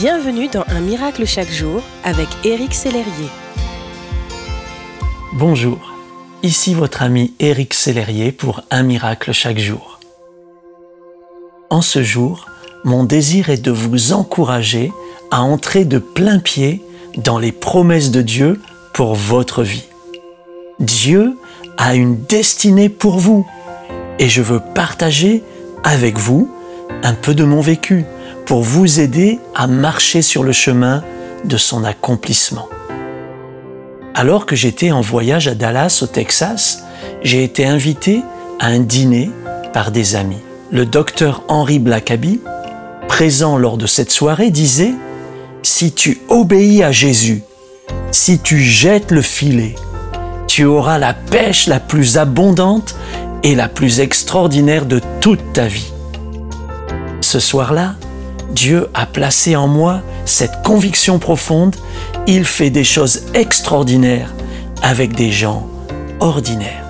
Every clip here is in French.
Bienvenue dans Un miracle chaque jour avec Éric Sellerier. Bonjour, ici votre ami Éric Sellerier pour Un miracle chaque jour. En ce jour, mon désir est de vous encourager à entrer de plein pied dans les promesses de Dieu pour votre vie. Dieu a une destinée pour vous et je veux partager avec vous un peu de mon vécu pour vous aider à marcher sur le chemin de son accomplissement. Alors que j'étais en voyage à Dallas au Texas, j'ai été invité à un dîner par des amis. Le docteur Henry Blackaby, présent lors de cette soirée, disait Si tu obéis à Jésus, si tu jettes le filet, tu auras la pêche la plus abondante et la plus extraordinaire de toute ta vie. Ce soir-là, Dieu a placé en moi cette conviction profonde, il fait des choses extraordinaires avec des gens ordinaires.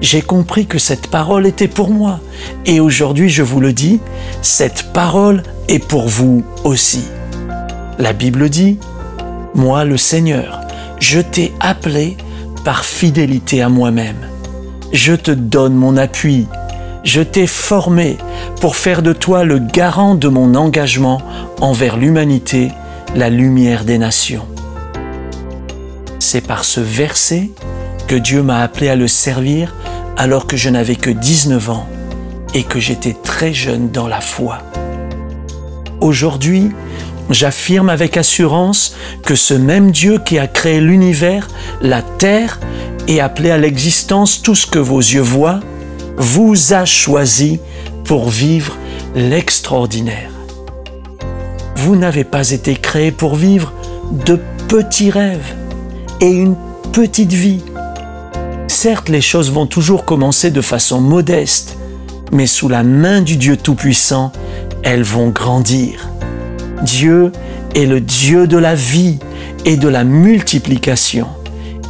J'ai compris que cette parole était pour moi et aujourd'hui je vous le dis, cette parole est pour vous aussi. La Bible dit, Moi le Seigneur, je t'ai appelé par fidélité à moi-même. Je te donne mon appui je t'ai formé pour faire de toi le garant de mon engagement envers l'humanité, la lumière des nations. C'est par ce verset que Dieu m'a appelé à le servir alors que je n'avais que 19 ans et que j'étais très jeune dans la foi. Aujourd'hui, j'affirme avec assurance que ce même Dieu qui a créé l'univers, la terre et appelé à l'existence tout ce que vos yeux voient, vous a choisi pour vivre l'extraordinaire. Vous n'avez pas été créé pour vivre de petits rêves et une petite vie. Certes, les choses vont toujours commencer de façon modeste, mais sous la main du Dieu Tout-Puissant, elles vont grandir. Dieu est le Dieu de la vie et de la multiplication.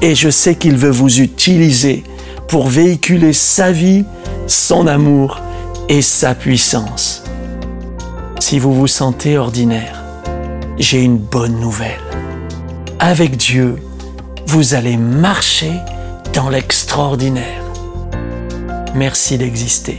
Et je sais qu'il veut vous utiliser pour véhiculer sa vie, son amour et sa puissance. Si vous vous sentez ordinaire, j'ai une bonne nouvelle. Avec Dieu, vous allez marcher dans l'extraordinaire. Merci d'exister.